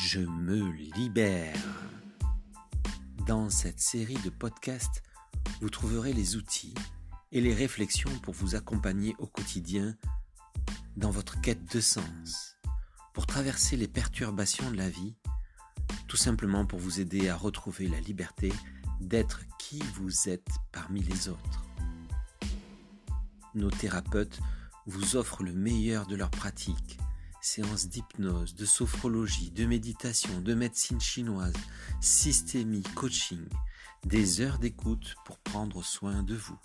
Je me libère. Dans cette série de podcasts, vous trouverez les outils et les réflexions pour vous accompagner au quotidien dans votre quête de sens, pour traverser les perturbations de la vie, tout simplement pour vous aider à retrouver la liberté d'être qui vous êtes parmi les autres. Nos thérapeutes vous offrent le meilleur de leurs pratiques séances d'hypnose, de sophrologie, de méditation, de médecine chinoise, systémie, coaching, des heures d'écoute pour prendre soin de vous.